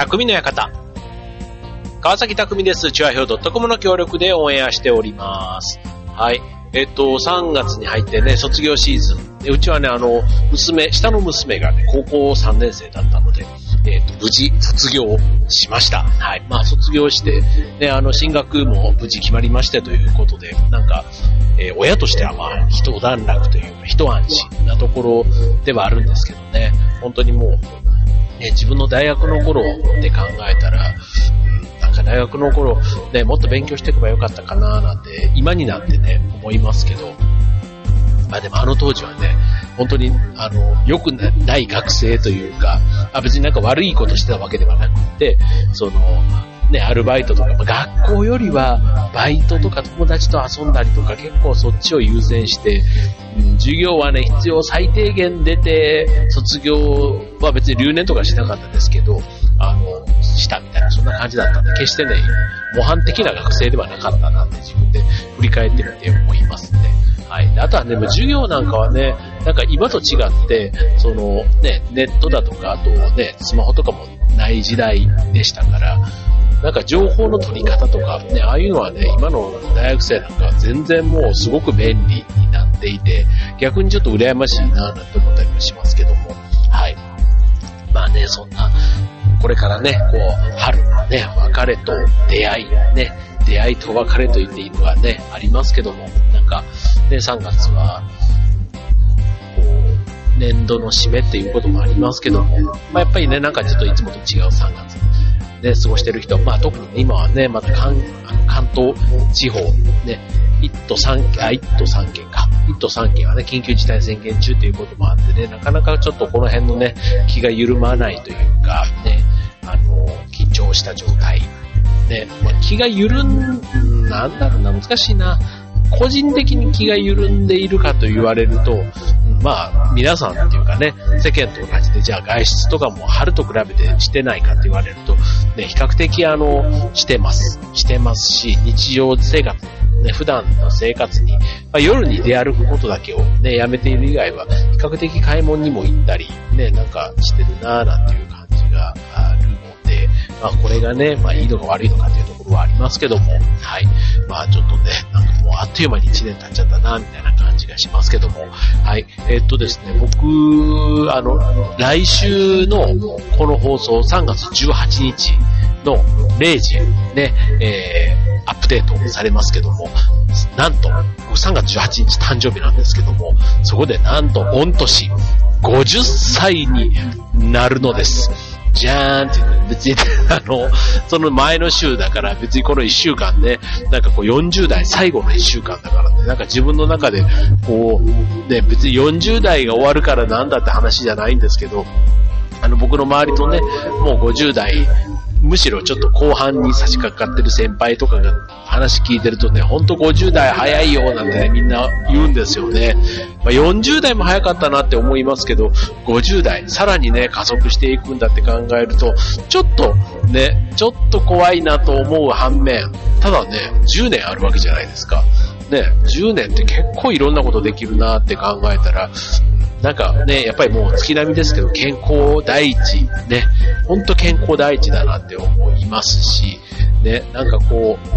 匠の館。川崎匠です。チュアヒョウ .com の協力でオンエアしております。はい。えっと、3月に入ってね、卒業シーズン。でうちはね、あの、娘、下の娘がね、高校3年生だったので、えっと、無事卒業しました。はい。まあ、卒業して、ね、あの、進学も無事決まりましてということで、なんか、えー親としてはまあ、一段落というか、一安心なところではあるんですけどね、本当にもう、ね、自分の大学の頃で考えたら、なんか大学の頃、ね、もっと勉強していけばよかったかななんて、今になってね、思いますけど、まあでもあの当時はね、本当に、あの、良くない学生というか、あ別になんか悪いことしてたわけではなくて、その、ね、アルバイトとか、学校よりは、バイトとか友達と遊んだりとか、結構そっちを優先して、うん授業はね、必要最低限出て、卒業は別に留年とかしなかったですけど、あの、したみたいな、そんな感じだったんで、決してね、模範的な学生ではなかったなって自分で振り返ってみて思いますね。はい。であとはね、もう授業なんかはね、なんか今と違って、そのね、ネットだとか、あとね、スマホとかもない時代でしたから、なんか情報の取り方とか、ね、ああいうのはね、今の大学生なんか全然もうすごく便利になっていて、逆にちょっと羨ましいなぁなんて思ったりもしますけども、はい。まあね、そんな、これからね、こう、春ね、別れと出会い、ね、出会いと別れと言っていいのがね、ありますけども、なんか、ね、3月は、こう、年度の締めっていうこともありますけども、まあやっぱりね、なんかちょっといつもと違う3月。で過ごしてる人、まあ特に今はね、また関関東地方、ね、1都3県、あ、1都3県か。1都3県はね、緊急事態宣言中ということもあってね、なかなかちょっとこの辺のね、気が緩まないというか、ね、あの、緊張した状態。ね、まあ、気が緩ん、なんだろうな、難しいな。個人的に気が緩んでいるかと言われると、まあ、皆さんっていうかね、世間と同じで、じゃあ外出とかも春と比べてしてないかって言われると、ね、比較的あの、してます。してますし、日常生活、ね、普段の生活に、まあ、夜に出歩くことだけをね、やめている以外は、比較的買い物にも行ったり、ね、なんかしてるなぁなんていう感じがあるので、まあこれがね、まあいいのか悪いのかっていうところはありますけども、はい。まあちょっとね、なんかもうあっという間に1年経っちゃったな、みたいな感じしますけども、はい。えっとですね、僕、あの、来週のこの放送3月18日の0時ね、えー、アップデートされますけども、なんと、3月18日誕生日なんですけども、そこでなんと、御年50歳になるのです。じゃーんって別に、あの、その前の週だから別にこの1週間ね、なんかこう40代最後の1週間だからって、なんか自分の中で、こう、ね、別に40代が終わるからなんだって話じゃないんですけど、あの僕の周りとね、もう50代、むしろちょっと後半に差し掛かってる先輩とかが話聞いてるとね、ほんと50代早いよなんてね、みんな言うんですよね。まあ、40代も早かったなって思いますけど、50代、さらにね、加速していくんだって考えると、ちょっとね、ちょっと怖いなと思う反面、ただね、10年あるわけじゃないですか。ね、10年って結構いろんなことできるなって考えたら、なんかね、やっぱりもう月並みですけど、健康第一、ね、ほんと健康第一だなって思いますし、ね、なんかこう、